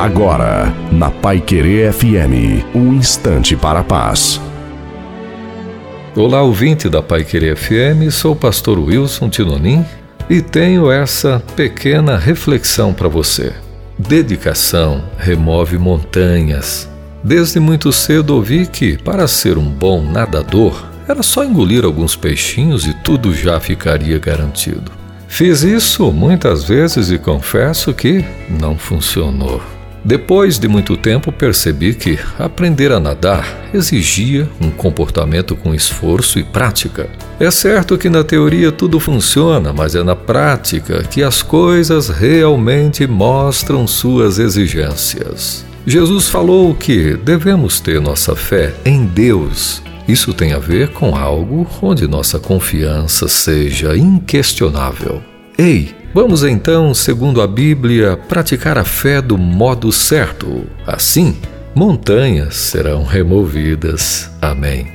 Agora, na Pai Querer FM, um instante para a paz. Olá, ouvinte da Pai Querer FM, sou o pastor Wilson Tinonim e tenho essa pequena reflexão para você. Dedicação remove montanhas. Desde muito cedo ouvi que, para ser um bom nadador, era só engolir alguns peixinhos e tudo já ficaria garantido. Fiz isso muitas vezes e confesso que não funcionou. Depois de muito tempo, percebi que aprender a nadar exigia um comportamento com esforço e prática. É certo que na teoria tudo funciona, mas é na prática que as coisas realmente mostram suas exigências. Jesus falou que devemos ter nossa fé em Deus. Isso tem a ver com algo onde nossa confiança seja inquestionável. Ei, Vamos então, segundo a Bíblia, praticar a fé do modo certo. Assim, montanhas serão removidas. Amém.